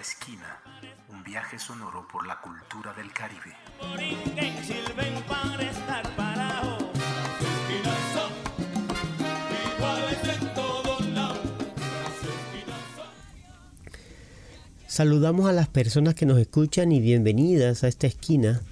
esquina, un viaje sonoro por la cultura del Caribe. Saludamos a las personas que nos escuchan y bienvenidas a esta esquina,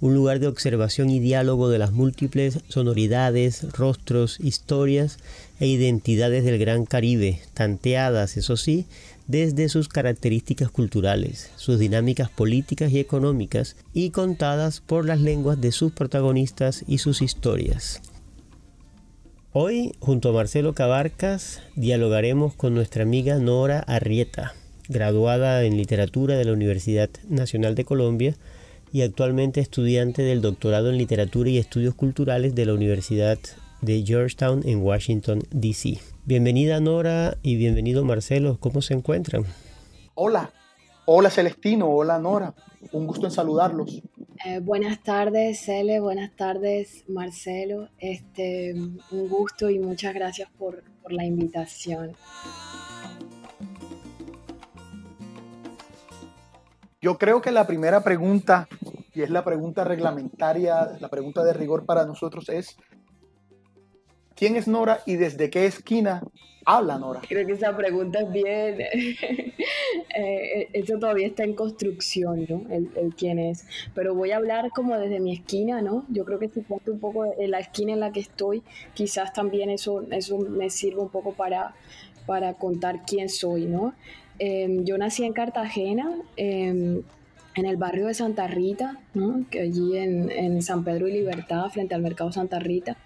un lugar de observación y diálogo de las múltiples sonoridades, rostros, historias e identidades del Gran Caribe, tanteadas, eso sí, desde sus características culturales, sus dinámicas políticas y económicas, y contadas por las lenguas de sus protagonistas y sus historias. Hoy, junto a Marcelo Cabarcas, dialogaremos con nuestra amiga Nora Arrieta graduada en literatura de la Universidad Nacional de Colombia y actualmente estudiante del doctorado en literatura y estudios culturales de la Universidad de Georgetown en Washington, D.C. Bienvenida Nora y bienvenido Marcelo, ¿cómo se encuentran? Hola, hola Celestino, hola Nora, un gusto en saludarlos. Eh, buenas tardes, Cele, buenas tardes, Marcelo. Este, un gusto y muchas gracias por, por la invitación. Yo creo que la primera pregunta, y es la pregunta reglamentaria, la pregunta de rigor para nosotros es, ¿quién es Nora y desde qué esquina habla Nora? Creo que esa pregunta es bien, eh, eso todavía está en construcción, ¿no? El, quién es. Pero voy a hablar como desde mi esquina, ¿no? Yo creo que si pongo un poco en la esquina en la que estoy, quizás también eso, eso me sirva un poco para, para contar quién soy, ¿no? Em, yo nací en Cartagena, em, en el barrio de Santa Rita, que allí en, San Pedro y Libertad, frente al mercado Santa Rita.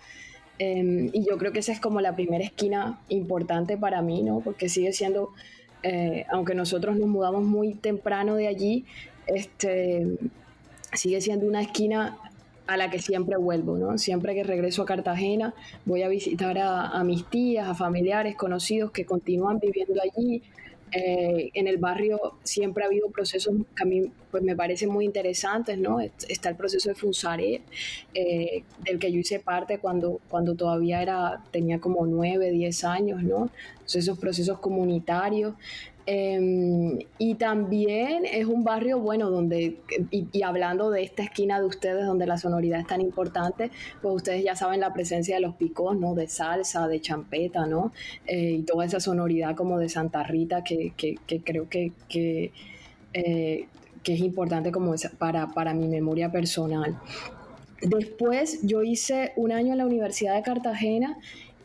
Em, y yo creo que esa es como la primera esquina importante para mí, ¿no? porque sigue siendo, eh, aunque nosotros nos mudamos muy temprano de allí, este, sigue siendo una esquina a la que siempre vuelvo, ¿no? Siempre que regreso a Cartagena voy a visitar a, a mis tías, a familiares, conocidos que continúan viviendo allí, eh, en el barrio siempre ha habido procesos que a mí pues, me parecen muy interesantes, ¿no? Está el proceso de Funsare, eh, del que yo hice parte cuando, cuando todavía era, tenía como 9, 10 años, ¿no? esos procesos comunitarios. Em, y también es un barrio, bueno, donde, y, hablando de esta esquina de ustedes, donde la sonoridad es tan importante, pues ustedes ya saben la presencia de los picos, ¿no? De salsa, de champeta, ¿no? Eh, y toda esa sonoridad como de Santa Rita que, que, creo que, que, eh, que, es importante como para, para mi memoria personal. Después yo hice un año en la Universidad de Cartagena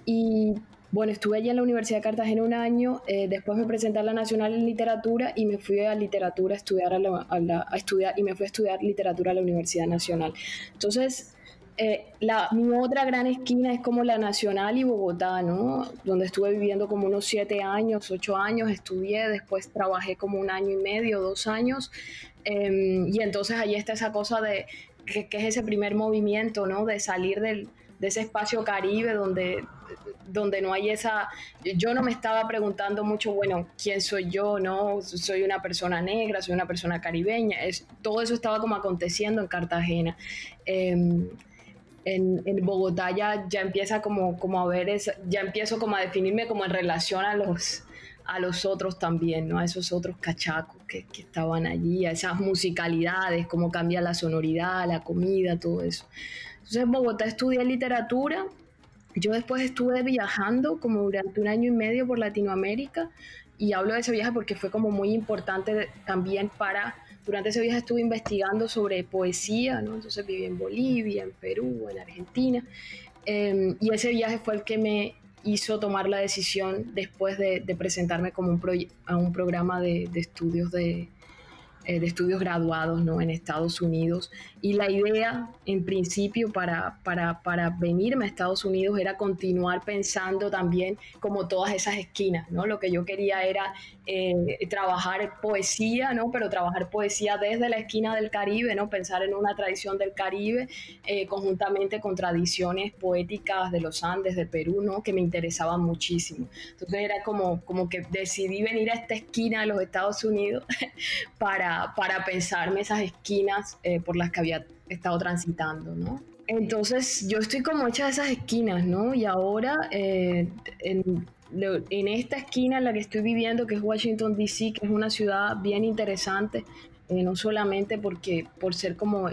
y bueno, estuve allí en la Universidad de Cartagena un año, eh, después me presenté a la Nacional en Literatura y me fui a literatura a estudiar, a, estudiar y me fui a estudiar literatura a la Universidad Nacional. Entonces, eh, la, mi otra gran esquina es como la Nacional y Bogotá, ¿no? Donde estuve viviendo como unos siete años, ocho años, estudié, después trabajé como un año y medio, dos años, em, y entonces allí está esa cosa de que, que, es ese primer movimiento, ¿no? De salir del, de ese espacio caribe donde donde no hay esa, yo no me estaba preguntando mucho, bueno, ¿quién soy yo? No, soy una persona negra, soy una persona caribeña, es, todo eso estaba como aconteciendo en Cartagena. Em, en, en, Bogotá ya, ya empieza como, como a ver, ya empiezo como a definirme como en relación a los, a los otros también, ¿no? A esos otros cachacos que, que, estaban allí, a esas musicalidades, cómo cambia la sonoridad, la comida, todo eso. Entonces en Bogotá estudié literatura yo después estuve viajando como durante un año y medio por Latinoamérica y hablo de ese viaje porque fue como muy importante también para, durante ese viaje estuve investigando sobre poesía, ¿no? entonces viví en Bolivia, en Perú, en Argentina, em, y ese viaje fue el que me hizo tomar la decisión después de, presentarme como un a un programa de estudios de, eh, de estudios graduados ¿no? en Estados Unidos. Y la idea, en principio, para, para, para, venirme a Estados Unidos era continuar pensando también como todas esas esquinas. ¿no? Lo que yo quería era eh, trabajar poesía, ¿no? pero trabajar poesía desde la esquina del Caribe, ¿no? pensar en una tradición del Caribe eh, conjuntamente con tradiciones poéticas de los Andes, de Perú, ¿no? que me interesaban muchísimo. Entonces era como, como que decidí venir a esta esquina de los Estados Unidos para para, pensarme esas esquinas eh, por las que había estado transitando, ¿no? Entonces yo estoy como hecha de esas esquinas, ¿no? Y ahora, eh, en esta esquina en la que estoy viviendo, que es Washington, D.C., que es una ciudad bien interesante, eh, no solamente porque por ser como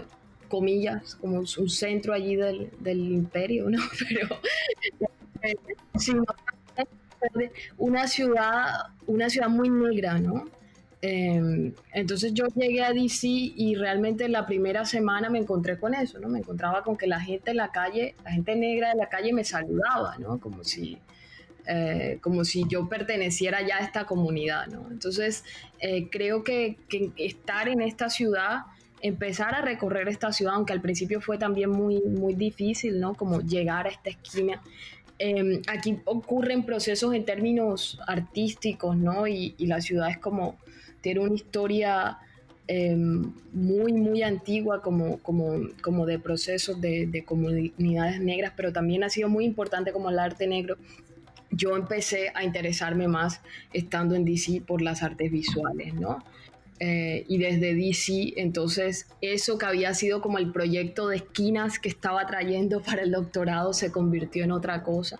comillas, como un centro allí del, imperio, ¿no? Pero sino una ciudad, una ciudad muy negra, ¿no? Em, entonces yo llegué a DC y realmente la primera semana me encontré con eso, ¿no? Me encontraba con que la gente en la calle, la gente negra de la calle me saludaba, ¿no? Como si, eh, como si yo perteneciera ya a esta comunidad, ¿no? Entonces eh, creo que, que, estar en esta ciudad, empezar a recorrer esta ciudad, aunque al principio fue también muy, muy difícil, ¿no? Como llegar a esta esquina. Em, aquí ocurren procesos en términos artísticos, ¿no? Y, y la ciudad es como tiene una historia em, muy, muy antigua como, como, como de procesos de, de, comunidades negras, pero también ha sido muy importante como el arte negro. Yo empecé a interesarme más estando en DC por las artes visuales, ¿no? Eh, y desde DC, entonces eso que había sido como el proyecto de esquinas que estaba trayendo para el doctorado se convirtió en otra cosa,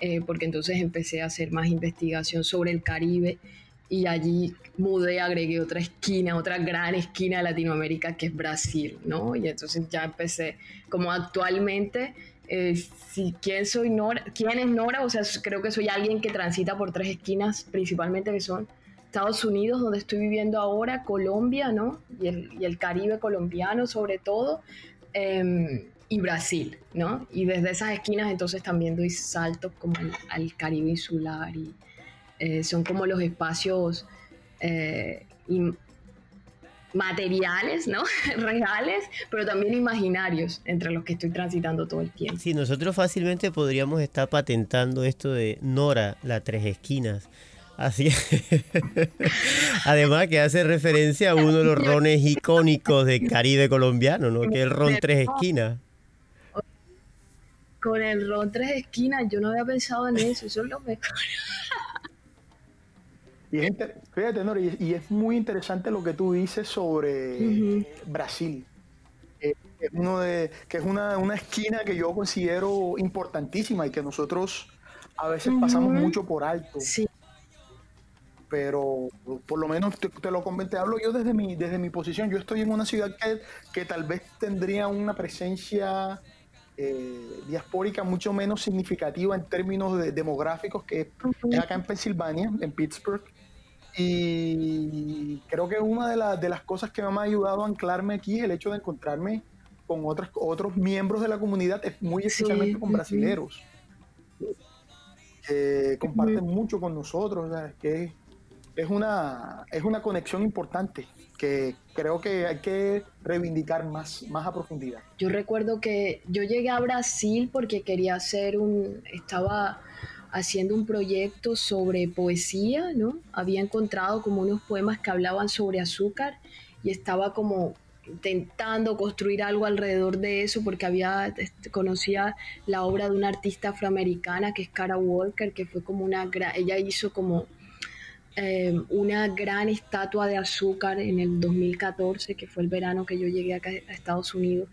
eh, porque entonces empecé a hacer más investigación sobre el Caribe y allí mudé, agregué otra esquina, otra gran esquina de Latinoamérica que es Brasil, ¿no? Y entonces ya empecé, como actualmente, eh, si, ¿quién, soy Nora? ¿quién es Nora? O sea, creo que soy alguien que transita por tres esquinas, principalmente que son Estados Unidos, donde estoy viviendo ahora, Colombia, ¿no? Y el, y el Caribe colombiano sobre todo, em, y Brasil, ¿no? Y desde esas esquinas entonces también doy saltos como al Caribe insular y eh, son como los espacios eh, materiales, ¿no? Reales, pero también imaginarios entre los que estoy transitando todo el tiempo. Sí, nosotros fácilmente podríamos estar patentando esto de Nora, la tres esquinas. Así Además que hace referencia a uno de los rones icónicos del Caribe colombiano, ¿no? Que es el ron tres esquinas. Con el ron tres esquinas, yo no había pensado en eso, eso es lo mejor. Y es, fíjate, y, es muy interesante lo que tú dices sobre Brasil. Eh, es uno de, que es una, esquina que yo considero importantísima y que nosotros a veces pasamos mucho por alto. Sí. Pero por lo menos te, lo comenté, hablo yo desde mi, desde mi posición. Yo estoy en una ciudad que, que tal vez tendría una presencia eh, diaspórica mucho menos significativa en términos de, demográficos que es acá en Pensilvania, en Pittsburgh. Y creo que una de, de las cosas que me ha ayudado a anclarme aquí es el hecho de encontrarme con otros, otros miembros de la comunidad, muy especialmente con brasileros, que comparten mucho con nosotros, que es una, es una conexión importante que creo que hay que reivindicar más, más a profundidad. Yo recuerdo que yo llegué a Brasil porque quería hacer un, estaba haciendo un proyecto sobre poesía, ¿no? Había encontrado como unos poemas que hablaban sobre azúcar y estaba como intentando construir algo alrededor de eso porque había este, conocía la obra de una artista afroamericana que es Cara Walker que fue como una ella hizo como eh, una gran estatua de azúcar en el 2014, que fue el verano que yo llegué a Estados Unidos,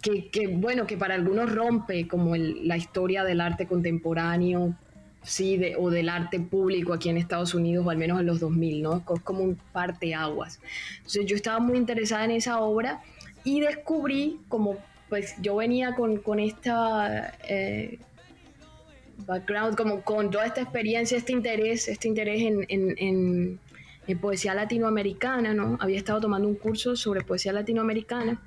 que bueno, que para algunos rompe como la historia del arte contemporáneo, sí, de, o del arte público aquí en Estados Unidos, o al menos en los 2000, ¿no? Es como un parteaguas. Entonces yo estaba muy interesada en esa obra y descubrí como pues yo venía con, con esta eh, background, como con toda esta experiencia, este interés, este interés en, poesía latinoamericana, ¿no? Había estado tomando un curso sobre poesía latinoamericana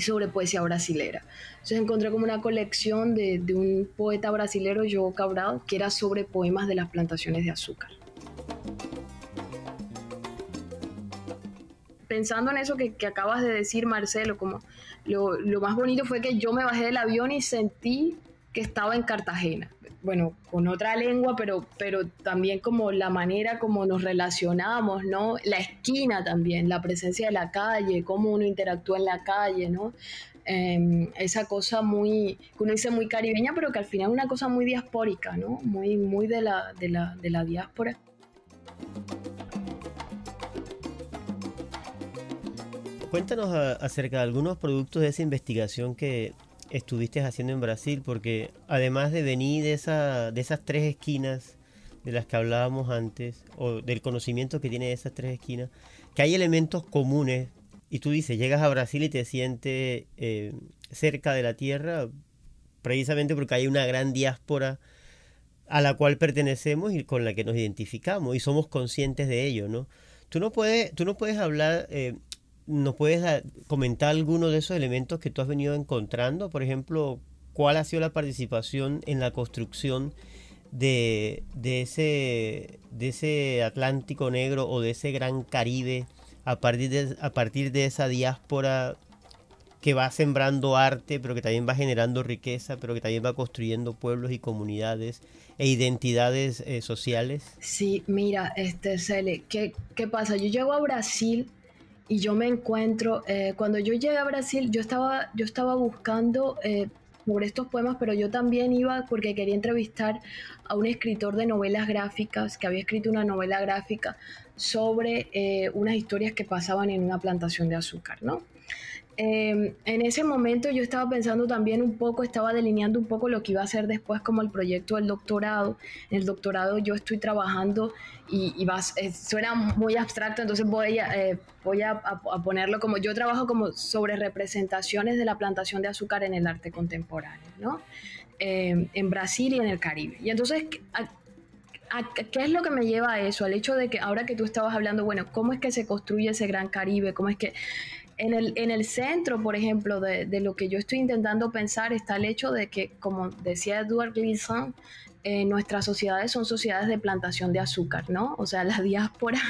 sobre poesía brasilera. Entonces encontré como una colección de, un poeta brasilero, João Cabral, que era sobre poemas de las plantaciones de azúcar. Pensando en eso que, acabas de decir, Marcelo, como lo, lo más bonito fue que yo me bajé del avión y sentí que estaba en Cartagena bueno, con otra lengua, pero, pero también como la manera como nos relacionamos, ¿no? La esquina también, la presencia de la calle, cómo uno interactúa en la calle, ¿no? Em, esa cosa muy, que uno dice muy caribeña, pero que al final es una cosa muy diaspórica, ¿no? Muy, muy de la, de la, de la diáspora. Cuéntanos acerca de algunos productos de esa investigación que estuviste haciendo en Brasil, porque además de venir de, esa, de esas tres esquinas de las que hablábamos antes, o del conocimiento que tiene de esas tres esquinas, que hay elementos comunes, y tú dices, llegas a Brasil y te sientes eh, cerca de la tierra, precisamente porque hay una gran diáspora a la cual pertenecemos y con la que nos identificamos y somos conscientes de ello, ¿no? Tú no puedes, tú no puedes hablar, eh, nos puedes comentar alguno de esos elementos que tú has venido encontrando, por ejemplo, cuál ha sido la participación en la construcción de, ese, de ese Atlántico Negro o de ese Gran Caribe a partir de, a partir de esa diáspora que va sembrando arte, pero que también va generando riqueza, pero que también va construyendo pueblos y comunidades e identidades eh, sociales? Sí, mira, este Cele, ¿qué, ¿qué, pasa? Yo llego a Brasil y yo me encuentro, eh, cuando yo llegué a Brasil, yo estaba, yo estaba buscando eh, sobre estos poemas, pero yo también iba porque quería entrevistar a un escritor de novelas gráficas que había escrito una novela gráfica sobre eh, unas historias que pasaban en una plantación de azúcar, ¿no? Em, en ese momento yo estaba pensando también un poco, estaba delineando un poco lo que iba a ser después como el proyecto del doctorado. En el doctorado yo estoy trabajando y, y eh, suena muy abstracto, entonces voy, a, eh, voy a, ponerlo como yo trabajo como sobre representaciones de la plantación de azúcar en el arte contemporáneo, ¿no? Em, en Brasil y en el Caribe. Y entonces, ¿qué es lo que me lleva a eso? Al hecho de que ahora que tú estabas hablando, bueno, ¿cómo es que se construye ese gran Caribe? ¿Cómo es que en el, en el centro, por ejemplo, de, de, lo que yo estoy intentando pensar está el hecho de que, como decía Edward Gleason, eh, nuestras sociedades son sociedades de plantación de azúcar, ¿no? O sea, la diáspora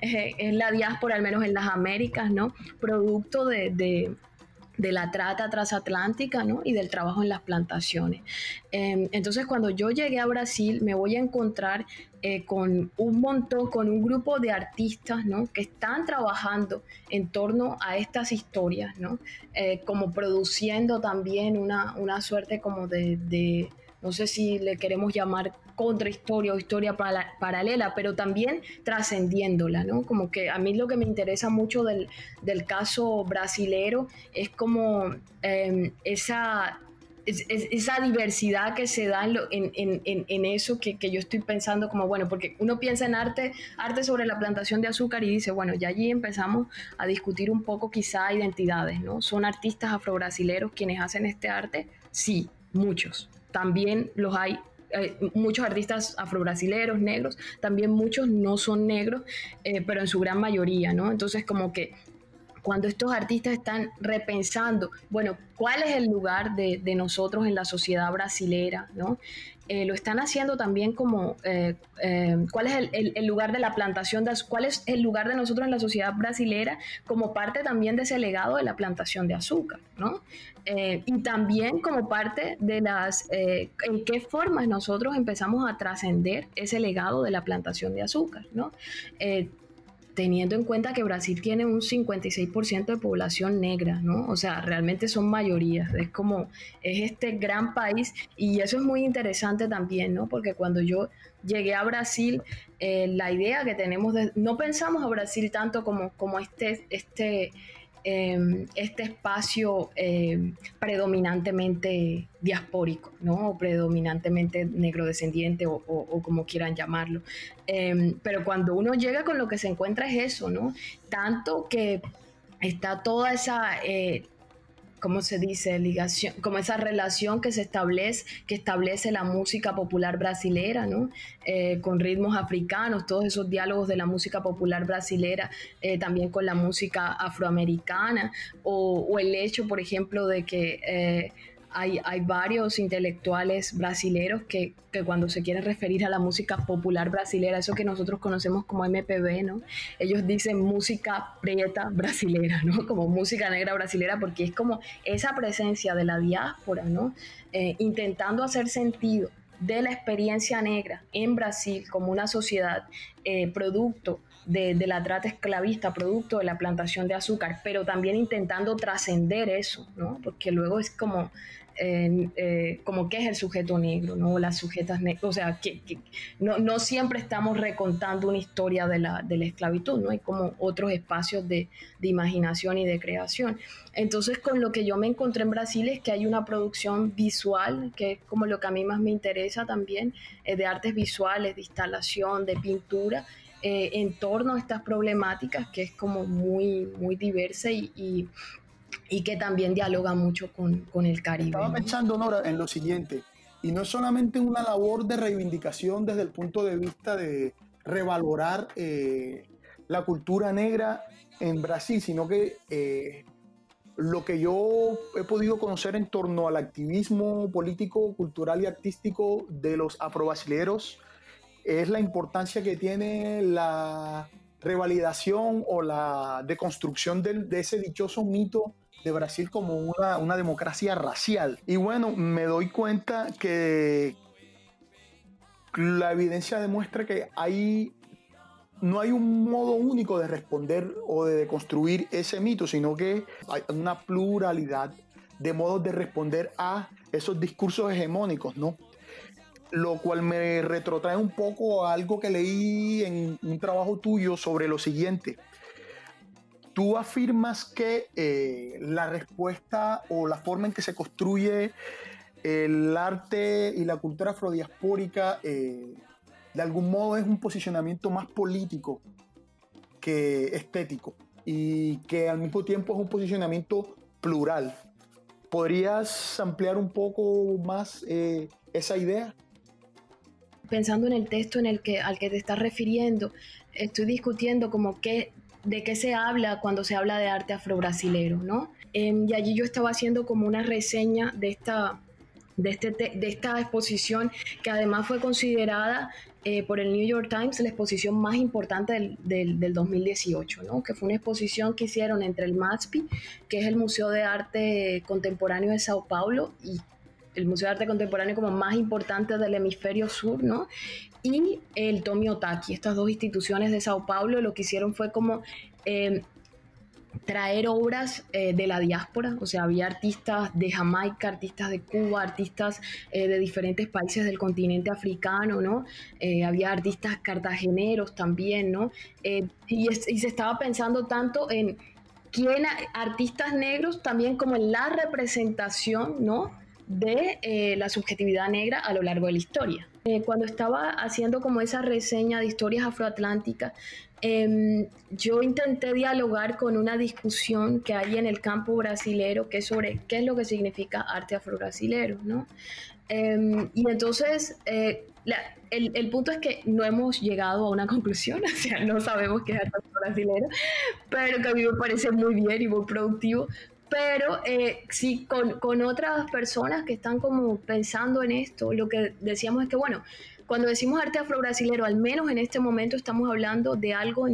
eh, es la diáspora, al menos en las Américas, ¿no? Producto de, de de la trata transatlántica ¿no? y del trabajo en las plantaciones. Em, entonces, cuando yo llegué a Brasil, me voy a encontrar eh, con un montón, con un grupo de artistas ¿no? que están trabajando en torno a estas historias, ¿no? Eh, como produciendo también una, una suerte como de, de, no sé si le queremos llamar contrahistoria o historia paralela, pero también trascendiéndola, ¿no? Como que a mí lo que me interesa mucho del, del caso brasilero es como em, esa esa diversidad que se da en, eso que, que, yo estoy pensando como, bueno, porque uno piensa en arte, arte sobre la plantación de azúcar y dice, bueno, ya allí empezamos a discutir un poco quizá identidades, ¿no? ¿Son artistas afrobrasileros quienes hacen este arte? Sí, muchos. También los hay muchos artistas afrobrasileros, negros, también muchos no son negros, eh, pero en su gran mayoría, ¿no? Entonces como que cuando estos artistas están repensando, bueno, ¿cuál es el lugar de, de nosotros en la sociedad brasilera? ¿no? Eh, lo están haciendo también como eh, eh, cuál es el, lugar de la plantación, de, cuál es el lugar de nosotros en la sociedad brasilera como parte también de ese legado de la plantación de azúcar, ¿no? y también como parte de las, en qué formas nosotros empezamos a trascender ese legado de la plantación de azúcar, ¿no? Teniendo en cuenta que Brasil tiene un 56% de población negra, ¿no? O sea, realmente son mayorías, es como, es este gran país y eso es muy interesante también, ¿no? Porque cuando yo llegué a Brasil, eh, la idea que tenemos de, no pensamos a Brasil tanto como, como este, este, Em, este espacio em, predominantemente diaspórico, ¿no? O predominantemente negrodescendiente o, o, como quieran llamarlo. Em, pero cuando uno llega con lo que se encuentra es eso, ¿no? Tanto que está toda esa eh, ¿cómo se dice? Ligación, como esa relación que se establece, que establece la música popular brasilera, ¿no? Eh, con ritmos africanos, todos esos diálogos de la música popular brasilera, eh, también con la música afroamericana, o, o, el hecho, por ejemplo, de que eh, hay, varios intelectuales brasileros que, cuando se quieren referir a la música popular brasilera, eso que nosotros conocemos como MPB, ¿no? Ellos dicen música prieta brasilera, ¿no? Como música negra brasilera, porque es como esa presencia de la diáspora, ¿no? Eh, intentando hacer sentido de la experiencia negra en Brasil como una sociedad eh, producto de, la trata esclavista, producto de la plantación de azúcar, pero también intentando trascender eso, ¿no? Porque luego es como eh, como qué es el sujeto negro, ¿no? Las sujetas negras, o sea, que, no, no, siempre estamos recontando una historia de la, de la esclavitud, ¿no? Hay como otros espacios de, de, imaginación y de creación. Entonces, con lo que yo me encontré en Brasil es que hay una producción visual, que es como lo que a mí más me interesa también, eh, de artes visuales, de instalación, de pintura, eh, en torno a estas problemáticas, que es como muy, muy diversa y y que también dialoga mucho con, con el Caribe. Estaba pensando, Nora, en lo siguiente, y no es solamente una labor de reivindicación desde el punto de vista de revalorar eh, la cultura negra en Brasil, sino que eh, lo que yo he podido conocer en torno al activismo político, cultural y artístico de los afrobrasileros es la importancia que tiene la revalidación o la deconstrucción de, de ese dichoso mito de Brasil como una, democracia racial. Y bueno, me doy cuenta que la evidencia demuestra que no hay un modo único de responder o de construir ese mito, sino que hay una pluralidad de modos de responder a esos discursos hegemónicos, ¿no? Lo cual me retrotrae un poco a algo que leí en un trabajo tuyo sobre lo siguiente tú afirmas que eh, la respuesta o la forma en que se construye el arte y la cultura afrodiaspórica eh, de algún modo es un posicionamiento más político que estético y que al mismo tiempo es un posicionamiento plural. ¿Podrías ampliar un poco más eh, esa idea? Pensando en el texto en el que, al que te estás refiriendo, estoy discutiendo como qué de qué se habla cuando se habla de arte afro-brasilero, ¿no? Em, y allí yo estaba haciendo como una reseña de esta, de, este, de esta exposición que además fue considerada eh, por el New York Times la exposición más importante del, del, del, 2018, ¿no? que fue una exposición que hicieron entre el MASPI, que es el Museo de Arte Contemporáneo de Sao Paulo, y el Museo de Arte Contemporáneo como más importante del hemisferio sur, ¿no? Y el Tomi Otaki, estas dos instituciones de Sao Paulo, lo que hicieron fue como eh, traer obras eh, de la diáspora, o sea, había artistas de Jamaica, artistas de Cuba, artistas eh, de diferentes países del continente africano, ¿no? había artistas cartageneros también, ¿no? Y, y, se estaba pensando tanto en quién, artistas negros también como en la representación, ¿no? De eh, la subjetividad negra a lo largo de la historia. Eh, cuando estaba haciendo como esa reseña de historias afroatlánticas, em, yo intenté dialogar con una discusión que hay en el campo brasilero, que es sobre qué es lo que significa arte afro-brasilero, ¿no? Em, y entonces, eh, el, el, punto es que no hemos llegado a una conclusión, o sea, no sabemos qué es arte afro-brasilero, pero que a mí me parece muy bien y muy productivo pero eh, sí, con, con, otras personas que están como pensando en esto, lo que decíamos es que, bueno, cuando decimos arte afro-brasilero, al menos en este momento estamos hablando de algo,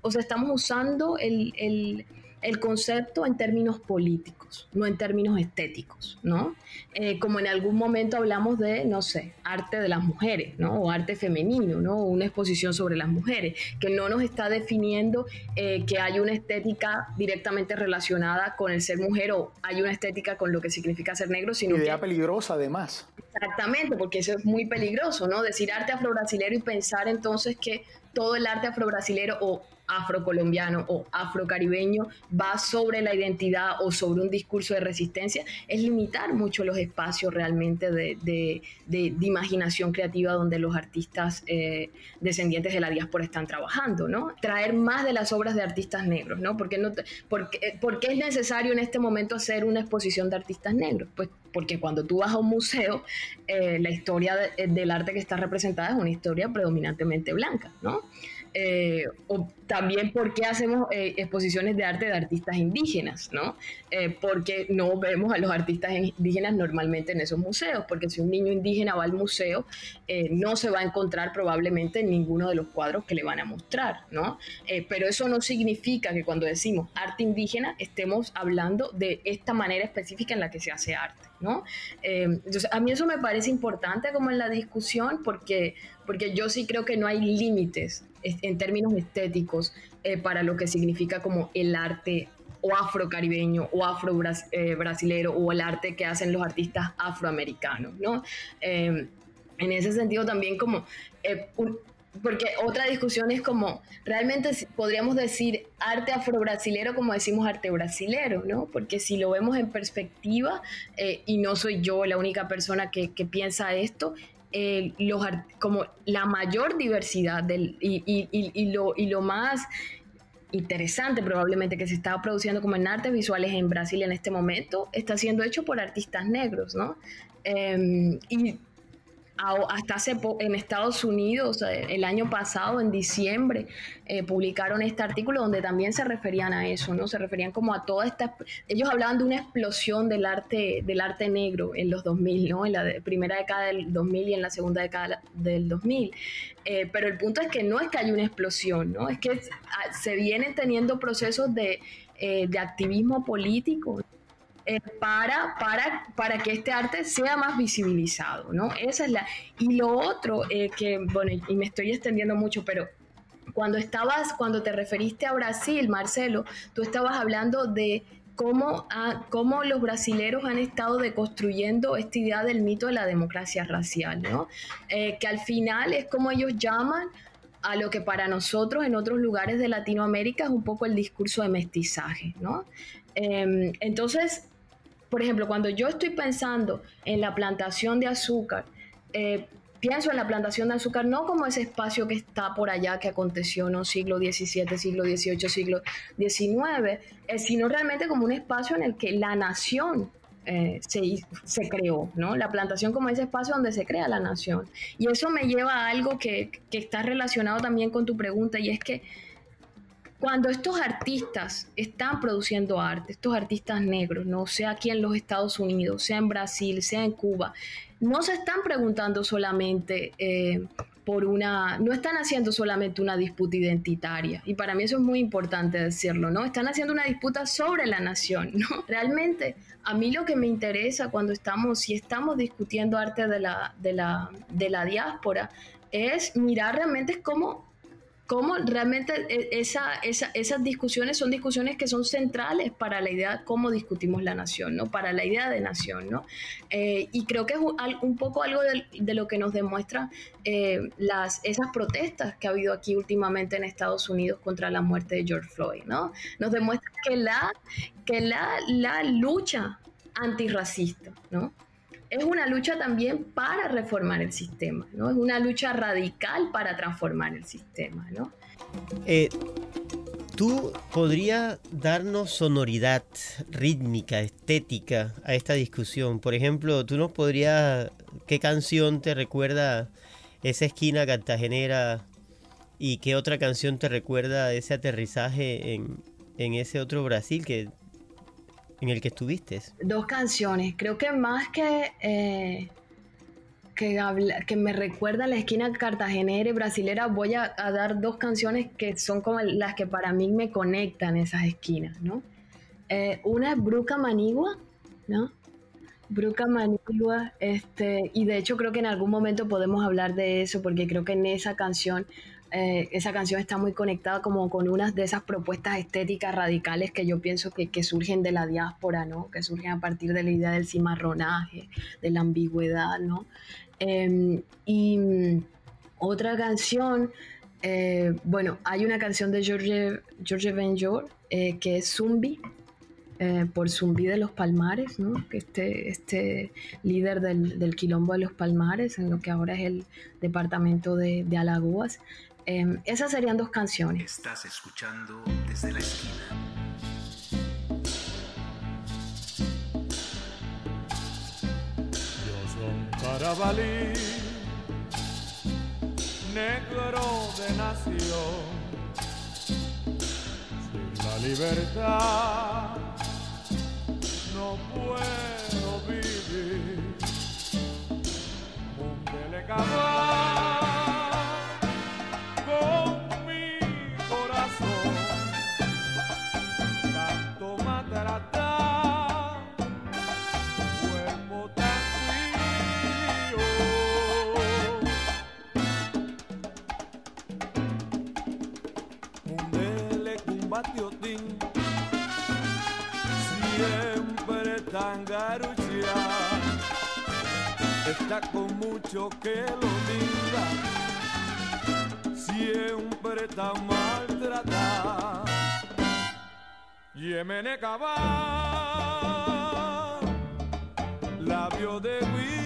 o sea, estamos usando el, el el concepto en términos políticos, no en términos estéticos, ¿no? Eh, como en algún momento hablamos de, no sé, arte de las mujeres, ¿no? O arte femenino, ¿no? una exposición sobre las mujeres, que no nos está definiendo eh, que hay una estética directamente relacionada con el ser mujer o hay una estética con lo que significa ser negro, sino Idea peligrosa además. Exactamente, porque eso es muy peligroso, ¿no? Decir arte afrobrasilero y pensar entonces que todo el arte afrobrasilero o afrocolombiano o afrocaribeño va sobre la identidad o sobre un discurso de resistencia, es limitar mucho los espacios realmente de, de, de, imaginación creativa donde los artistas eh, descendientes de la diáspora están trabajando, ¿no? Traer más de las obras de artistas negros, ¿no? Porque no porque, eh, es necesario en este momento hacer una exposición de artistas negros? Pues porque cuando tú vas a un museo, eh, la historia del arte que está representada es una historia predominantemente blanca, ¿no? Eh, o también por qué hacemos eh, exposiciones de arte de artistas indígenas, ¿no? Eh, porque no vemos a los artistas indígenas normalmente en esos museos, porque si un niño indígena va al museo, no se va a encontrar probablemente en ninguno de los cuadros que le van a mostrar, ¿no? pero eso no significa que cuando decimos arte indígena estemos hablando de esta manera específica en la que se hace arte, ¿no? entonces, a mí eso me parece importante como en la discusión, porque, porque yo sí creo que no hay límites en términos estéticos eh, para lo que significa como el arte o afrocaribeño o afro eh, o el arte que hacen los artistas afroamericanos, ¿no? Em, en ese sentido también como eh, porque otra discusión es como, realmente podríamos decir arte afro-brasilero como decimos arte brasilero, ¿no? Porque si lo vemos en perspectiva, eh, y no soy yo la única persona que, piensa esto, eh, los, como la mayor diversidad del, y, y, lo, y lo más interesante probablemente que se está produciendo como en artes visuales en Brasil en este momento, está siendo hecho por artistas negros, ¿no? Em, y hasta hace en Estados Unidos, eh, el año pasado, en diciembre, eh, publicaron este artículo donde también se referían a eso, ¿no? Se referían como a toda esta... Ellos hablaban de una explosión del arte, del arte negro en los 2000, ¿no? En la primera década del 2000 y en la segunda década del 2000. Eh, pero el punto es que no es que haya una explosión, ¿no? Es que ah, se vienen teniendo procesos de, de activismo político eh, para, para, para que este arte sea más visibilizado, ¿no? Esa es la... Y lo otro, eh, que, bueno, y me estoy extendiendo mucho, pero cuando estabas, cuando te referiste a Brasil, Marcelo, tú estabas hablando de cómo, cómo los brasileros han estado deconstruyendo esta idea del mito de la democracia racial, ¿no? Eh, que al final es como ellos llaman a lo que para nosotros en otros lugares de Latinoamérica es un poco el discurso de mestizaje, ¿no? Em, entonces, por ejemplo, cuando yo estoy pensando en la plantación de azúcar, eh, pienso en la plantación de azúcar no como ese espacio que está por allá que aconteció en el siglo XVII, siglo XVIII, siglo XIX, eh, sino realmente como un espacio en el que la nación eh, se, se, creó, ¿no? La plantación como ese espacio donde se crea la nación. Y eso me lleva a algo que, que está relacionado también con tu pregunta y es que cuando estos artistas están produciendo arte, estos artistas negros, no sea aquí en los Estados Unidos, sea en Brasil, sea en Cuba, no se están preguntando solamente eh, por una, no están haciendo solamente una disputa identitaria, y para mí eso es muy importante decirlo, ¿no? Están haciendo una disputa sobre la nación, ¿no? Realmente, a mí lo que me interesa cuando estamos, si estamos discutiendo arte de la, de la, de la diáspora, es mirar realmente cómo cómo realmente e, esa, esas discusiones son discusiones que son centrales para la idea de cómo discutimos la nación, ¿no? Para la idea de nación, ¿no? Eh, y creo que es un, poco algo de, lo que nos demuestra eh, las, esas protestas que ha habido aquí últimamente en Estados Unidos contra la muerte de George Floyd, ¿no? Nos demuestra que la, que la, la lucha antirracista, ¿no? Es una lucha también para reformar el sistema, ¿no? Es una lucha radical para transformar el sistema, ¿no? Eh, ¿Tú podrías darnos sonoridad rítmica, estética a esta discusión? Por ejemplo, ¿tú nos podrías... ¿Qué canción te recuerda esa esquina cartagenera y qué otra canción te recuerda ese aterrizaje en, en ese otro Brasil que en el que estuviste? Dos canciones. Creo que más que, eh, que, me recuerda la esquina cartagenera y brasilera, voy a, dar dos canciones que son como las que para mí me conectan esas esquinas, ¿no? Eh, una es Bruca Manigua, ¿no? Bruca Manigua, este, y de hecho creo que en algún momento podemos hablar de eso, porque creo que en esa canción eh, esa canción está muy conectada como con unas de esas propuestas estéticas radicales que yo pienso que, surgen de la diáspora, ¿no? Que surgen a partir de la idea del cimarronaje, de la ambigüedad, ¿no? Em, y mm, otra canción, eh, bueno, hay una canción de George, George Benjor eh, que es Zumbi, por Zumbi de los Palmares, ¿no? que este, este líder del, del, quilombo de los Palmares, en lo que ahora es el departamento de, de Alagoas, Em, esas serían dos canciones. Estás escuchando desde la esquina. Yo soy Carabalí, negro de nación. Sin la libertad no puedo vivir. Un delegado está con mucho que lo diga, siempre tan maltratada. Yemene Cabal, labio de Guía.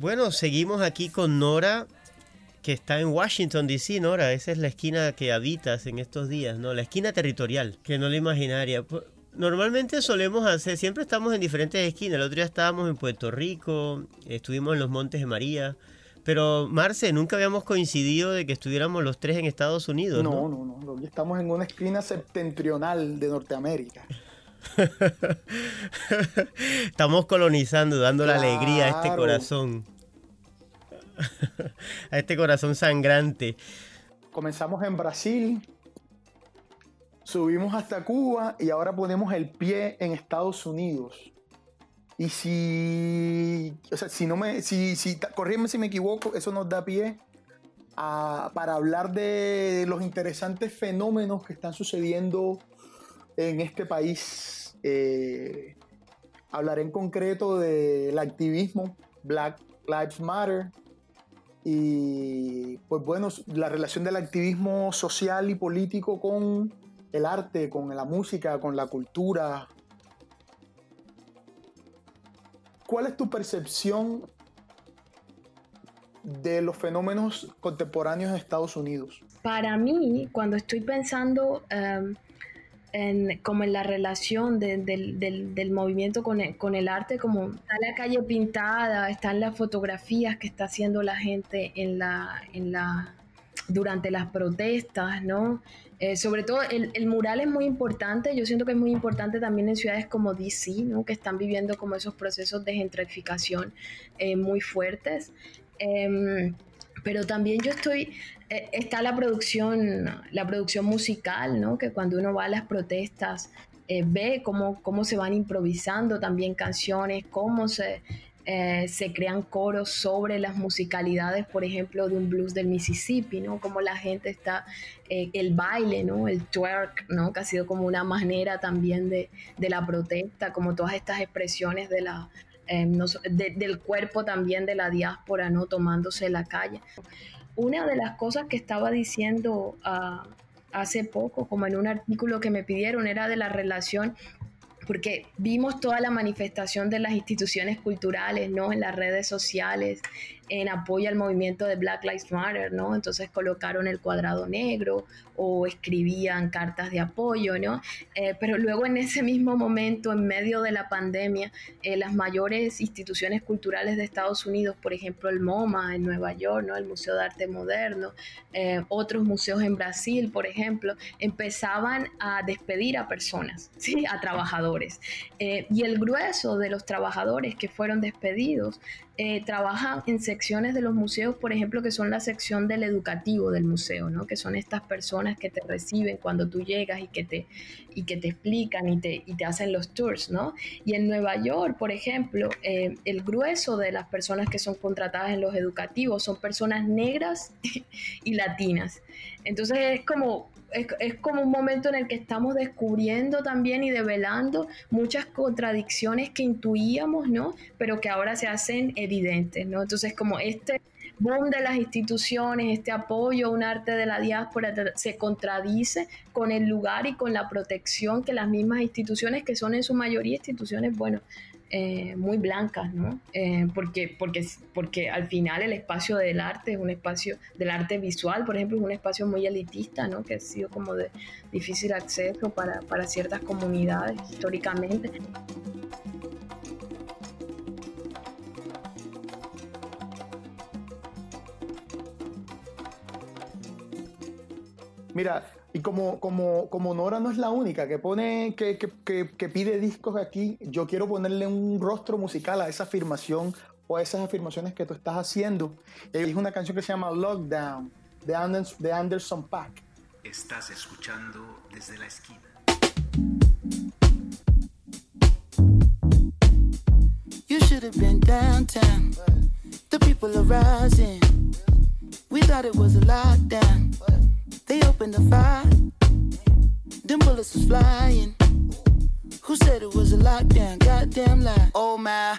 Bueno, seguimos aquí con Nora, que está en Washington, D.C., Nora. Esa es la esquina que habitas en estos días, ¿no? La esquina territorial, que no la imaginaria. Normalmente solemos hacer, siempre estamos en diferentes esquinas. El otro día estábamos en Puerto Rico, estuvimos en los Montes de María. Pero, Marce, nunca habíamos coincidido de que estuviéramos los tres en Estados Unidos, ¿no? No, no, no. Estamos en una esquina septentrional de Norteamérica. Estamos colonizando, dando la alegría a este corazón. a este corazón sangrante. Comenzamos en Brasil, subimos hasta Cuba y ahora ponemos el pie en Estados Unidos. Y si, o sea, si no me, si, si, corrígeme si me equivoco, eso nos da pie a- para hablar de los interesantes fenómenos que están sucediendo en este país. Eh, hablaré en concreto del activismo Black Lives Matter, y pues bueno, la relación del activismo social y político con el arte, con la música, con la cultura. ¿Cuál es tu percepción de los fenómenos contemporáneos en Estados Unidos? Para mí, cuando estoy pensando em, en, como en la relación de- del, del- movimiento con el, con el arte, como está la calle pintada, están las fotografías que está haciendo la gente en la, en la, durante las protestas, ¿no? Eh, sobre todo el, el mural es muy importante, yo siento que es muy importante también en ciudades como DC, ¿no? Que están viviendo como esos procesos de gentrificación eh, muy fuertes. Em, pero también yo estoy, eh, está la producción, la producción musical, ¿no? Que cuando uno va a las protestas eh, ve cómo, cómo se van improvisando también canciones, cómo se, eh, se crean coros sobre las musicalidades, por ejemplo, de un blues del Mississippi, ¿no? Cómo la gente está, eh, el baile, ¿no? El twerk, ¿no? Que ha sido como una manera también de, de la protesta, como todas estas expresiones de la, eh, del cuerpo también de la diáspora, ¿no? Tomándose la calle. Una de las cosas que estaba diciendo ah, hace poco, como en un artículo que me pidieron, era de la relación porque vimos toda la manifestación de las instituciones culturales, ¿no? En las redes sociales, en apoyo al movimiento de Black Lives Matter, ¿no? Entonces colocaron el cuadrado negro o escribían cartas de apoyo, ¿no? Eh, pero luego en ese mismo momento, en medio de la pandemia, eh, las mayores instituciones culturales de Estados Unidos, por ejemplo el MoMA en Nueva York, ¿no? El Museo de Arte Moderno, eh, otros museos en Brasil, por ejemplo, empezaban a despedir a personas, ¿sí? a trabajadores. Eh, y el grueso de los trabajadores que fueron despedidos eh, trabajan en secciones de los museos, por ejemplo, que son la sección del educativo del museo, ¿no? que son estas personas que te reciben cuando tú llegas y que te, y que te explican y te, y te hacen los tours. ¿no? Y en Nueva York, por ejemplo, eh, el grueso de las personas que son contratadas en los educativos son personas negras y latinas. Entonces es como, es, es como un momento en el que estamos descubriendo también y develando muchas contradicciones que intuíamos, ¿no? Pero que ahora se hacen evidentes, ¿no? Entonces como este boom de las instituciones, este apoyo a un arte de la diáspora se contradice con el lugar y con la protección que las mismas instituciones, que son en su mayoría instituciones, bueno, eh, muy blancas, ¿no? Eh, porque, porque, porque al final el espacio del arte es un espacio, del arte visual, por ejemplo, es un espacio muy elitista, ¿no? Que ha sido como de difícil acceso para, para ciertas comunidades históricamente. Mira, y como, como, como Nora no es la única que pone, que, que, que, que pide discos aquí, yo quiero ponerle un rostro musical a esa afirmación o a esas afirmaciones que tú estás haciendo. Es una canción que se llama Lockdown de Anderson, de Anderson Paak. Estás escuchando desde la esquina. You should have been downtown. The people are rising. We thought it was a lockdown. They opened the fire. Them bullets was flying. Who said it was a lockdown? Goddamn lie. Oh my,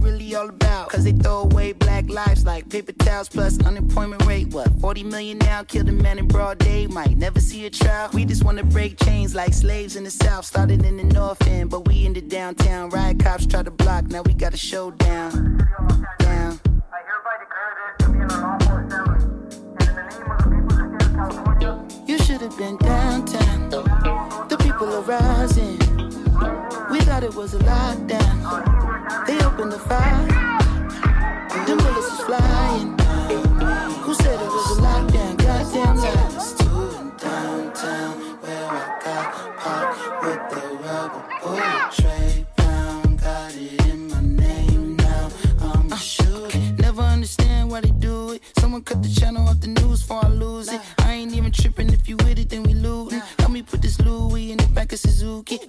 really all about? Cause they throw away black lives like paper towels plus unemployment rate. What, 40 million now? Killed a man in broad day, might never see a trial. We just wanna break chains like slaves in the south. Started in the north end, but we in the downtown. Riot cops try to block, now we got a showdown. Down. You should have been downtown. The people are rising. We thought it was a lockdown. They opened the fire. Them bullets was flying. Who said it was a lockdown? Goddamn lies. Downtown, where I got popped with the rubber bullet tray pound. Got it in my name now. I'm uh, a shooter. Never understand why they do it. Someone cut the channel off the news before I lose it. I ain't even tripping if you with it, then we lootin'. Help me put this Louis in the back of Suzuki.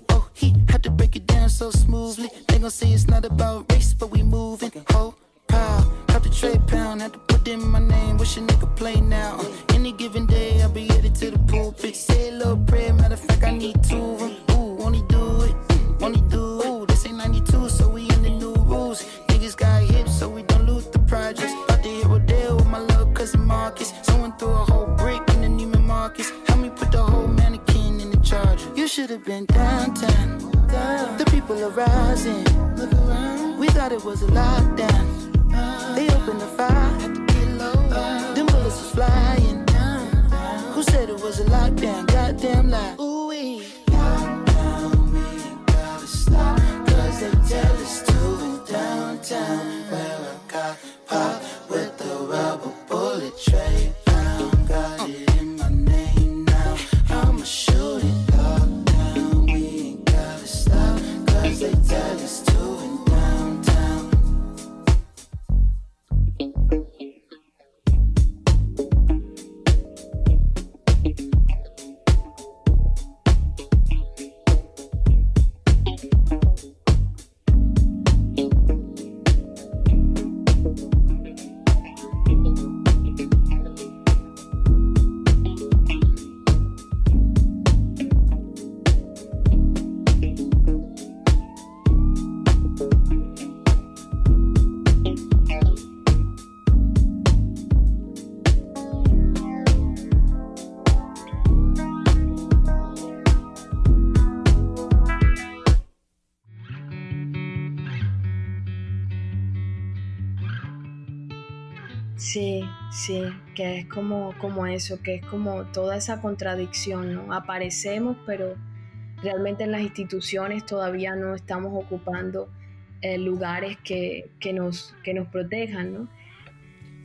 So smoothly. They gon' say it's not about race, but we moving. Oh, pow, cut the tray pound, had to put in my name. Wish a nigga play now. Uh, any given day, I'll be headed to the pulpit. Say a little prayer, matter of fact, I need two of 'em. Ooh, won't he do it? Won't he do it? Ooh, this ain't 92, so we in the new rules. Niggas got hips, so we don't lose the projects. About to hit Rodale with my little cousin Marcus. Someone threw a whole brick in the Neiman Marcus. Help me put the whole mannequin in the charger. You should have been downtown. The people are rising. We thought it was a lockdown. They opened the fire. Them bullets was flying. Who said it was a lockdown? Goddamn lie. Ooh, we lockdown, we gotta stop. Cause they tell us to in downtown. Como, como eso, que es como toda esa contradicción, ¿no? Aparecemos, pero realmente en las instituciones todavía no estamos ocupando eh, lugares que, que nos, que nos protejan, ¿no?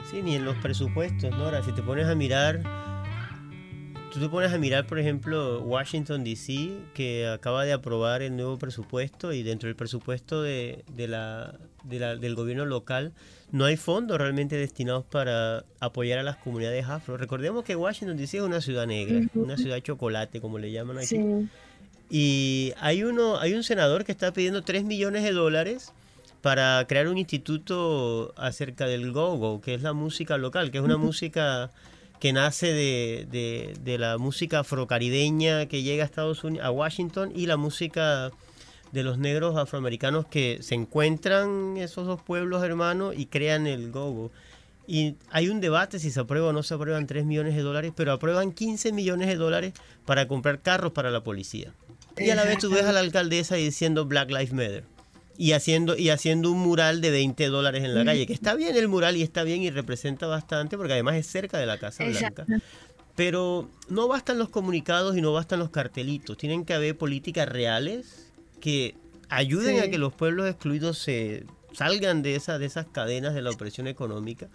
Sí, ni en los presupuestos, Nora. Si te pones a mirar, tú te pones a mirar, por ejemplo, Washington, D.C., que acaba de aprobar el nuevo presupuesto y dentro del presupuesto de, de la, de la- del gobierno local no hay fondos realmente destinados para apoyar a las comunidades afro. Recordemos que Washington, D.C. es una ciudad negra, una ciudad chocolate, como le llaman aquí. Sí, Y hay uno, hay un senador que está pidiendo 3 millones de dólares para crear un instituto acerca del go-go, que es la música local, que es una música que nace de, de- de la música afrocaribeña que llega a Estados Unidos, a Washington, y la música de los negros afroamericanos que se encuentran esos dos pueblos hermanos y crean el go-go. Y hay un debate si se aprueba o no se aprueban 3 millones de dólares, pero aprueban 15 millones de dólares para comprar carros para la policía. Y a la vez tú ves a la alcaldesa diciendo Black Lives Matter. Y haciendo, y haciendo un mural de 20 dólares en la calle, que está bien el mural y está bien y representa bastante, porque además es cerca de la Casa Blanca. Exacto. Pero no bastan los comunicados y no bastan los cartelitos. Tienen que haber políticas reales que ayuden Sí. a que los pueblos excluidos se salgan de, esa, de esas cadenas de la opresión económica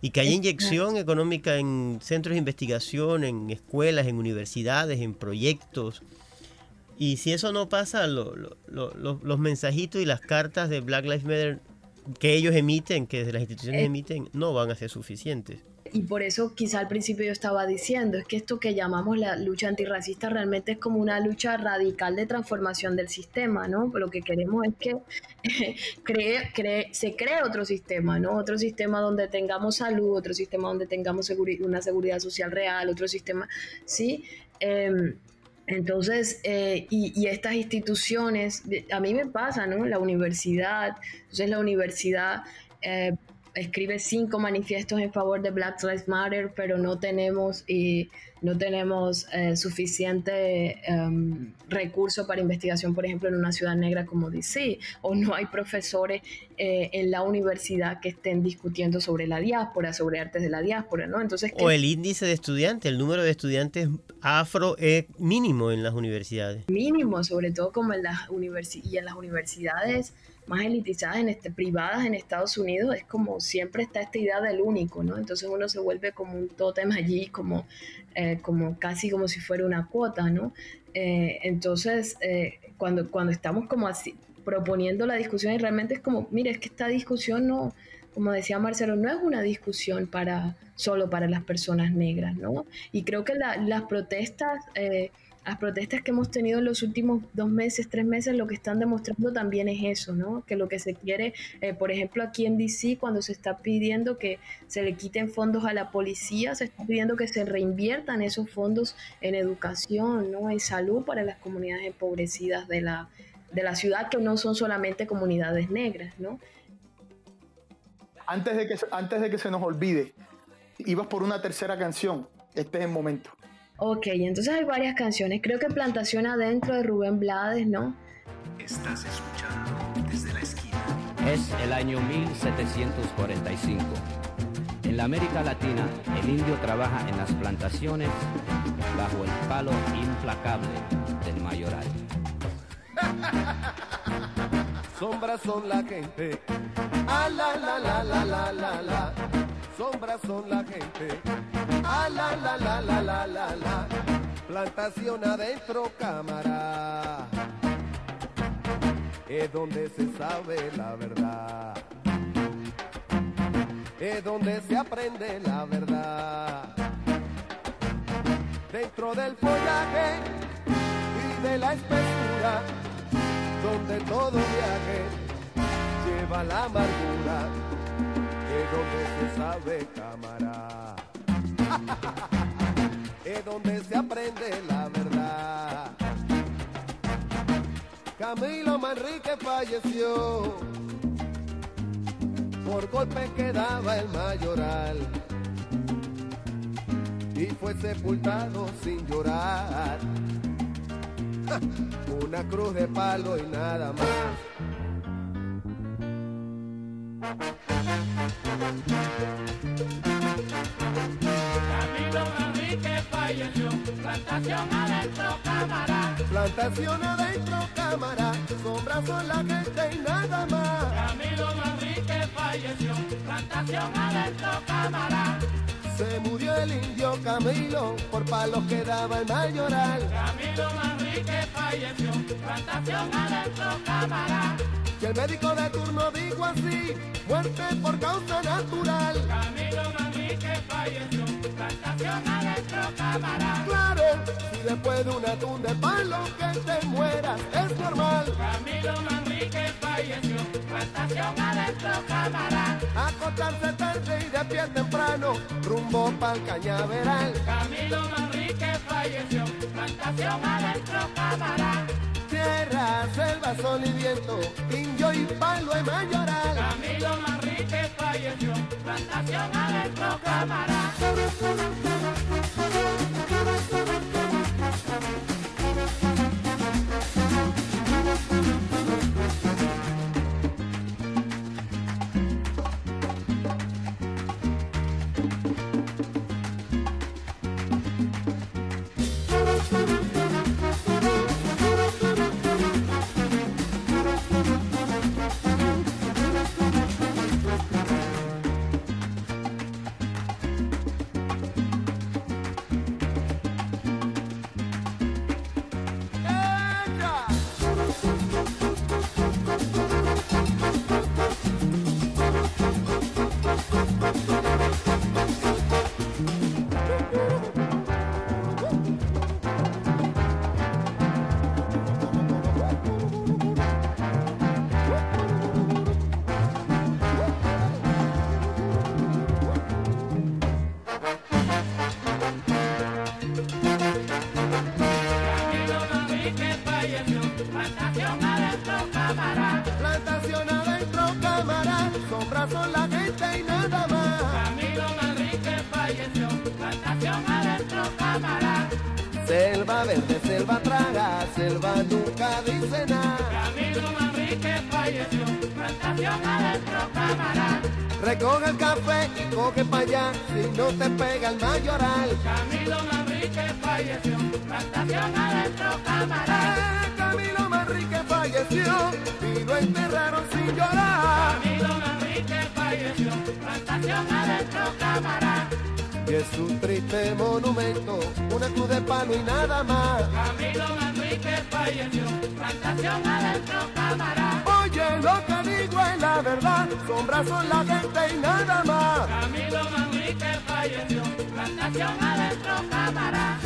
y que haya inyección económica en centros de investigación, en escuelas, en universidades, en proyectos. Y si eso no pasa, lo- lo- lo- lo- los mensajitos y las cartas de Black Lives Matter que ellos emiten, que las instituciones Eh. emiten, no van a ser suficientes. Y por eso quizá al principio yo estaba diciendo, es que esto que llamamos la lucha antirracista realmente es como una lucha radical de transformación del sistema, ¿no? Lo que queremos es que cree, cree- se cree otro sistema, ¿no? Otro sistema donde tengamos salud, otro sistema donde tengamos seguri- una seguridad social real, otro sistema, ¿sí? Em, entonces, eh, y, y estas instituciones, a mí me pasa, ¿no? La universidad, entonces la universidad eh, escribe cinco manifiestos en favor de Black Lives Matter, pero no tenemos, y no tenemos eh, suficiente em, recurso para investigación, por ejemplo, en una ciudad negra como DC, o no hay profesores eh, en la universidad que estén discutiendo sobre la diáspora, sobre artes de la diáspora, ¿no? Entonces, O ¿qué el índice de estudiantes, el número de estudiantes afro es mínimo en las universidades. mínimo, sobre todo como en las universi- y en las universidades más elitizadas, en este, privadas en Estados Unidos, es como siempre está esta idea del único, ¿no? Entonces uno se vuelve como un tótem allí, como, eh, como casi como si fuera una cuota, ¿no? Eh, entonces, eh, cuando, cuando estamos como así proponiendo la discusión y realmente es como, mire, es que esta discusión no, como decía Marcelo, no es una discusión para solo para las personas negras, ¿no? Y creo que la- las protestas... eh, las protestas que hemos tenido en los últimos dos meses, tres meses, lo que están demostrando también es eso, ¿no? Que lo que se quiere, eh, por ejemplo, aquí en DC, cuando se está pidiendo que se le quiten fondos a la policía, se está pidiendo que se reinviertan esos fondos en educación, ¿no? En salud para las comunidades empobrecidas de la, de la ciudad, que no son solamente comunidades negras, ¿no? Antes de que, antes de que se nos olvide, ibas por una tercera canción. Este es el momento. Ok, entonces hay varias canciones. Creo que Plantación Adentro de Rubén Blades, ¿no? Estás escuchando desde la esquina. Es el año 1745. En la América Latina, el indio trabaja en las plantaciones bajo el palo implacable del mayoral. Sombras son la gente. Ah, la, la, la, la, la, la, la. Sombras son la gente. Ah, la, la, la, la, la, la, la. Plantación adentro, cámara. Es donde se sabe la verdad. Es donde se aprende la verdad. Dentro del follaje y de la espesura donde todo viaje lleva la amargura, es donde se sabe cámara, es donde se aprende la verdad. Camilo Manrique falleció por golpe que daba el mayoral y fue sepultado sin llorar una cruz de palo y nada más. Plantación adentro cámara. Plantación adentro, cámara, sombras son la gente y nada más. Camilo Manrique falleció, plantación adentro cámara. Se murió el indio Camilo por palos que daba el mayoral. Camilo Manrique falleció, plantación adentro cámara. Y el médico de turno dijo así, muerte por causa natural. Camilo Manrique falleció, plantación adentro cámara. Claro, si después de una tun de palo que te mueras es normal. Camilo Manrique falleció, plantación adentro cámara. Acostarse tarde y de pie temprano, rumbo pa'l cañaveral. Camilo Manrique falleció, plantación adentro cámara. Tierra, selva, sol y viento, indio y palo y mayoral. Camilo Manrique falleció, plantación adentro cámara. El café y coge para allá, si no te pega el mayoral. Camilo Manrique falleció, plantación adentro camarada. Eh, Camilo Manrique falleció y lo enterraron sin llorar. Camilo Manrique falleció, plantación adentro camarada. Y es un triste monumento, una cruz de palo y nada más. Camilo Manrique falleció, plantación adentro camarada. Oye, lo la verdad, sombras son la gente y nada más. Camilo Manrique falleció, plantación adentro camarada.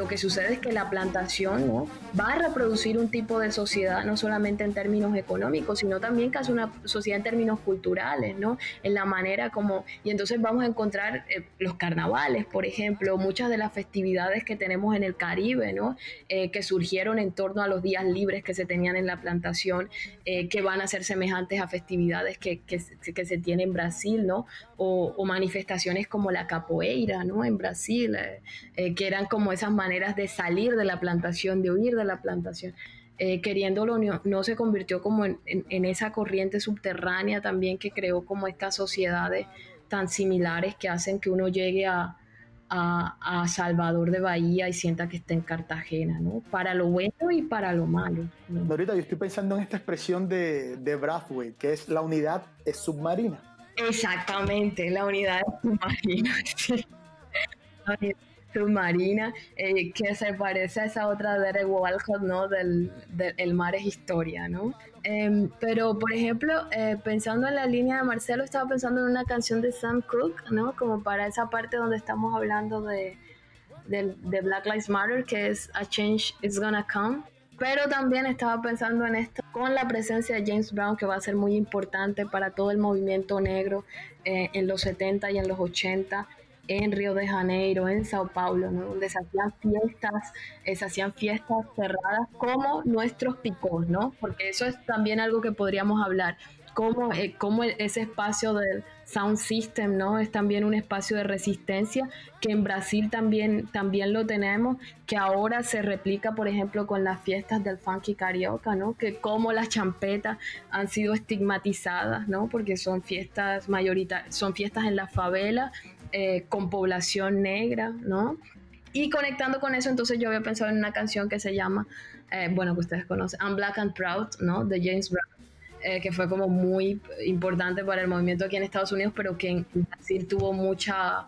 Lo que sucede es que la plantación ¿no? va a reproducir un tipo de sociedad, no solamente en términos económicos, sino también casi una sociedad en términos culturales, ¿no? En la manera como... Y entonces vamos a encontrar eh, los carnavales, por ejemplo, muchas de las festividades que tenemos en el Caribe, ¿no? Eh, que surgieron en torno a los días libres que se tenían en la plantación, eh, que van a ser semejantes a festividades que, que, se- que se tienen en Brasil, ¿no? O, o manifestaciones como la capoeira, ¿no? En Brasil, eh, eh, que eran como esas maneras de salir de la plantación, de huir de la plantación. Eh, queriéndolo, no, no se convirtió como en, en- en esa corriente subterránea también que creó como estas sociedades tan similares que hacen que uno llegue a, a, a Salvador de Bahía y sienta que está en Cartagena, ¿no? Para lo bueno y para lo malo. ¿no? Yo estoy pensando en esta expresión de, de Brathwaite, que es la unidad es submarina. Exactamente, la unidad submarina. sí. La unidad submarina, eh, que se parece a esa otra de Derek Walcott, ¿no? Del, del El mar es historia, ¿no? Em, pero, por ejemplo, eh, pensando en la línea de Marcelo, estaba pensando en una canción de Sam Cooke, ¿no? Como para esa parte donde estamos hablando de, del- de Black Lives Matter, que es A Change is Gonna Come. Pero también estaba pensando en esto con la presencia de James Brown, que va a ser muy importante para todo el movimiento negro eh, en los 70 y en los 80 en Río de Janeiro, en Sao Paulo, ¿no? donde se hacían fiestas, eh, se hacían fiestas cerradas como nuestros picos, ¿no? Porque eso es también algo que podríamos hablar, cómo, eh, cómo ese espacio del sound system, ¿no? Es también un espacio de resistencia que en Brasil también, también lo tenemos, que ahora se replica, por ejemplo, con las fiestas del funky carioca, ¿no? Que como las champetas han sido estigmatizadas, ¿no? Porque son fiestas mayoritarias, son fiestas en la favela, eh, con población negra, ¿no? Y conectando con eso, entonces yo había pensado en una canción que se llama, eh, bueno, que ustedes conocen, I'm Black and Proud, ¿no? De James Brown, eh, que fue como muy importante para el movimiento aquí en Estados Unidos, pero que en Brasil tuvo mucha,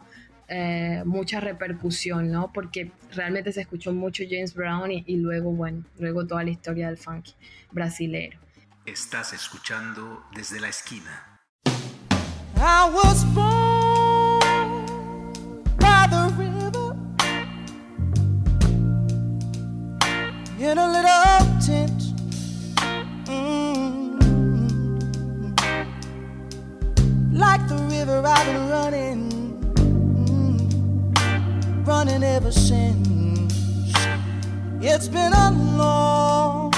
eh, mucha repercusión, ¿no? Porque realmente se escuchó mucho James Brown y, y luego, bueno, luego toda la historia del funky brasilero. Estás escuchando desde la esquina. I was born in a little tent. Mm. Like the river, I've been running, mm, running ever since. It's been a long,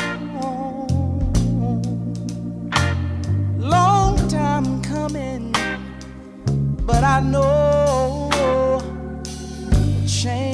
long time coming but I know change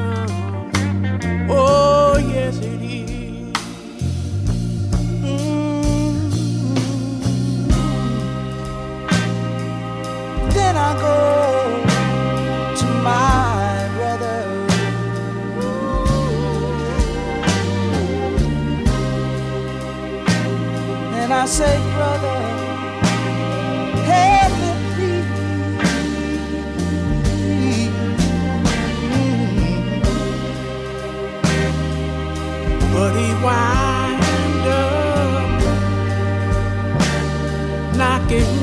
Oh yes, it is. Mm. Then I go to my brother. say, brother, help wind up knocking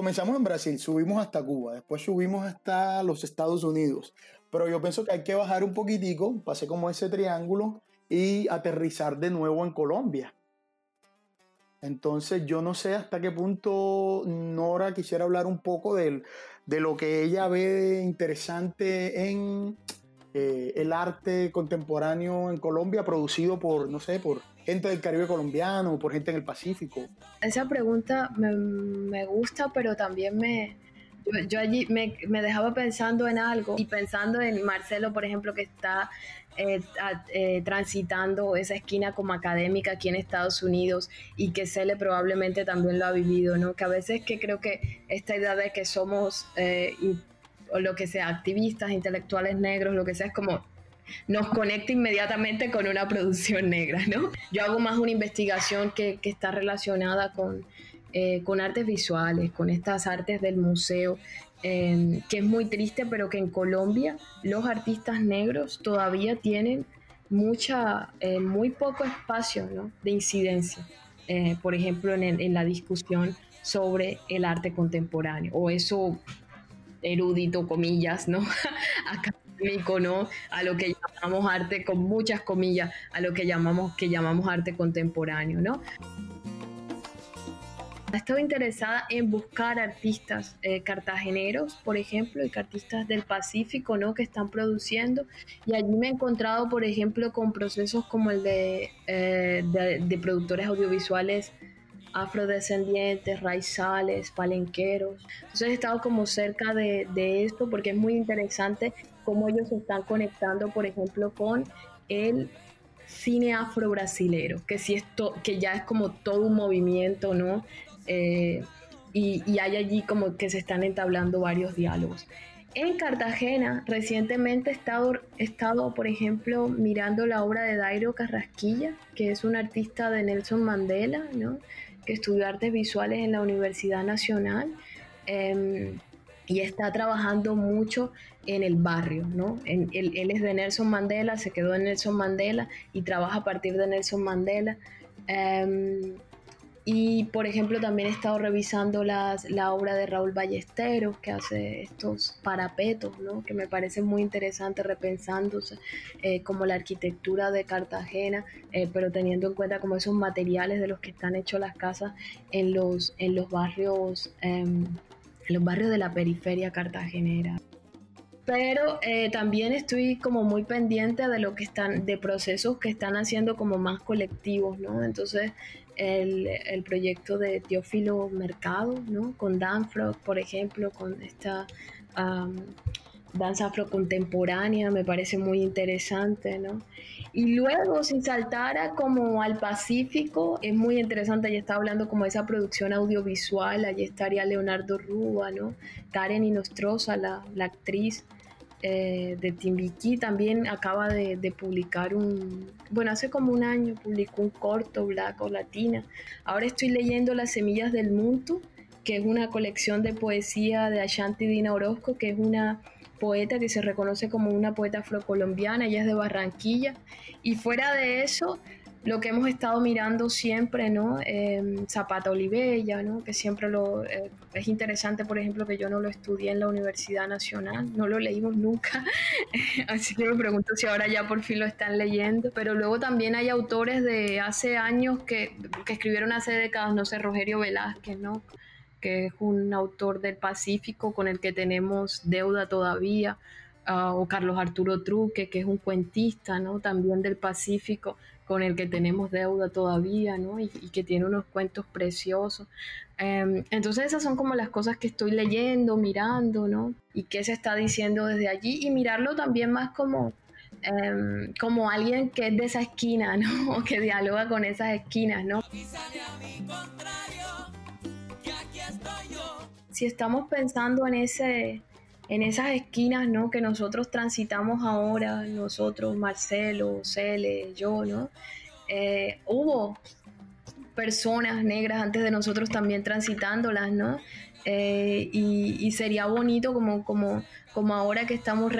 Comenzamos en Brasil, subimos hasta Cuba, después subimos hasta los Estados Unidos. Pero yo pienso que hay que bajar un poquitico, pasé como ese triángulo y aterrizar de nuevo en Colombia. Entonces yo no sé hasta qué punto Nora quisiera hablar un poco del- de lo que ella ve interesante en eh, el arte contemporáneo en Colombia producido por, no sé, por gente del Caribe colombiano, por gente en el Pacífico. Esa pregunta me, me gusta, pero también me, yo, allí me, dejaba pensando en algo y pensando en Marcelo, por ejemplo, que está eh, a- eh, transitando esa esquina como académica aquí en Estados Unidos y que Cele probablemente también lo ha vivido, ¿no? Que a veces que creo que esta idea de que somos, eh, o lo que sea, activistas, intelectuales negros, lo que sea, es como nos conecta inmediatamente con una producción negra, ¿no? Yo hago más una investigación que, que está relacionada con, eh, con artes visuales, con estas artes del museo, eh, que es muy triste, pero que en Colombia los artistas negros todavía tienen mucha, eh, muy poco espacio ¿no? de incidencia, eh, por ejemplo, en, el- en la discusión sobre el arte contemporáneo, o eso erudito, comillas, ¿no? Académico, ¿no? A lo que llamamos arte, con muchas comillas, a lo que llamamos, que llamamos arte contemporáneo, ¿no? He estado interesada en buscar artistas eh, cartageneros, por ejemplo, y artistas del Pacífico, ¿no? Que están produciendo. Y allí me he encontrado, por ejemplo, con procesos como el de, eh, de productores audiovisuales afrodescendientes, raizales, palenqueros. Entonces he estado como cerca de, de esto porque es muy interesante cómo ellos se están conectando, por ejemplo, con el cine afro-brasilero, que, sí es que ya es como todo un movimiento, ¿no? Eh, y, y hay allí como que se están entablando varios diálogos. En Cartagena, recientemente he estado, he estado, por ejemplo, mirando la obra de Dairo Carrasquilla, que es un artista de Nelson Mandela, ¿no? Estudió artes visuales en la Universidad Nacional eh, y está trabajando mucho en el barrio. ¿no? En- él, es de Nelson Mandela, se quedó en Nelson Mandela y trabaja a partir de Nelson Mandela. Eh, y por ejemplo también he estado revisando las, la obra de Raúl Ballesteros que hace estos parapetos, ¿no? que me parece muy interesante repensándose eh, como la arquitectura de Cartagena, eh, pero teniendo en cuenta como esos materiales de los que están hechos las casas en los, en los barrios, em, en los barrios de la periferia cartagenera pero eh, también estoy como muy pendiente de lo que están, de procesos que están haciendo como más colectivos, ¿no? Entonces, el, el proyecto de Teófilo Mercado, ¿no? Con Danfro, por ejemplo, con esta am, danza afrocontemporánea, me parece muy interesante, ¿no? Y luego, si saltara como al Pacífico, es muy interesante, allí está hablando como de esa producción audiovisual, allí estaría Leonardo Rúa, ¿no? Karen Inostroza, la, la actriz eh, de Timbiquí, también acaba de, publicar un, bueno, hace como un año publicó un corto, Black o Latina. Ahora estoy leyendo Las Semillas del Muntu, que es una colección de poesía de Ashanti Dina Orozco, que es una poeta que se reconoce como una poeta afrocolombiana, ella es de Barranquilla. Y fuera de eso, lo que hemos estado mirando siempre, ¿no? Eh, Zapata Olivella, ¿no? Que siempre lo... eh, es interesante, por ejemplo, que yo no lo estudié en la Universidad Nacional, no lo leímos nunca, así que me pregunto si ahora ya por fin lo están leyendo. Pero luego también hay autores de hace años que, que escribieron hace décadas, no sé, Rogerio Velázquez, ¿no? que es un autor del Pacífico con el que tenemos deuda todavía, uh, o Carlos Arturo Truque, que es un cuentista, ¿no? También del Pacífico, con el que tenemos deuda todavía, ¿no? Y, que tiene unos cuentos preciosos. Um, entonces esas son como las cosas que estoy leyendo, mirando, ¿no? Y qué se está diciendo desde allí, y mirarlo también más como Um, como alguien que es de esa esquina, ¿no? O que dialoga con esas esquinas, ¿no? Si estamos pensando en ese, en esas esquinas, ¿no? Que nosotros transitamos ahora, nosotros, Marcelo, Cele, yo, ¿no? Eh, hubo personas negras antes de nosotros también transitándolas, ¿no? Eh, y, sería bonito como, como, como ahora que estamos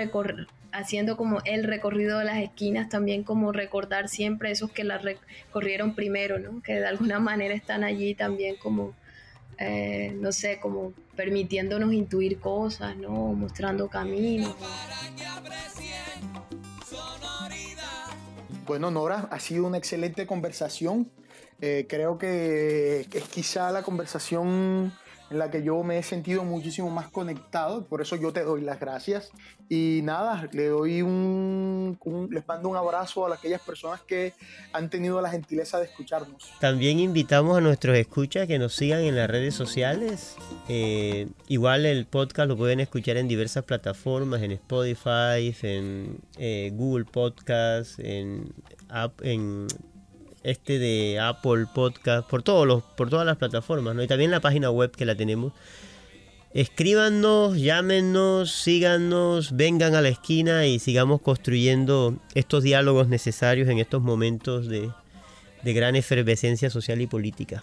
haciendo como el recorrido de las esquinas, también como recordar siempre esos que las recorrieron primero, ¿no? Que de alguna manera están allí también como, eh, no sé, como permitiéndonos intuir cosas, ¿no? Mostrando caminos. Bueno, Nora, ha sido una excelente conversación. Eh, creo que es quizá la conversación en la que yo me he sentido muchísimo más conectado, por eso yo te doy las gracias. Y nada, le doy un, les mando un abrazo a aquellas personas que han tenido la gentileza de escucharnos. También invitamos a nuestros escuchas que nos sigan en las redes sociales. Eh, igual el podcast lo pueden escuchar en diversas plataformas, en Spotify, en eh, Google Podcast, en, en este de Apple Podcast, por todos los, por todas las plataformas, ¿no? Y también la página web que la tenemos. Escríbanos, llámenos, síganos, vengan a la esquina y sigamos construyendo estos diálogos necesarios en estos momentos de, de gran efervescencia social y política.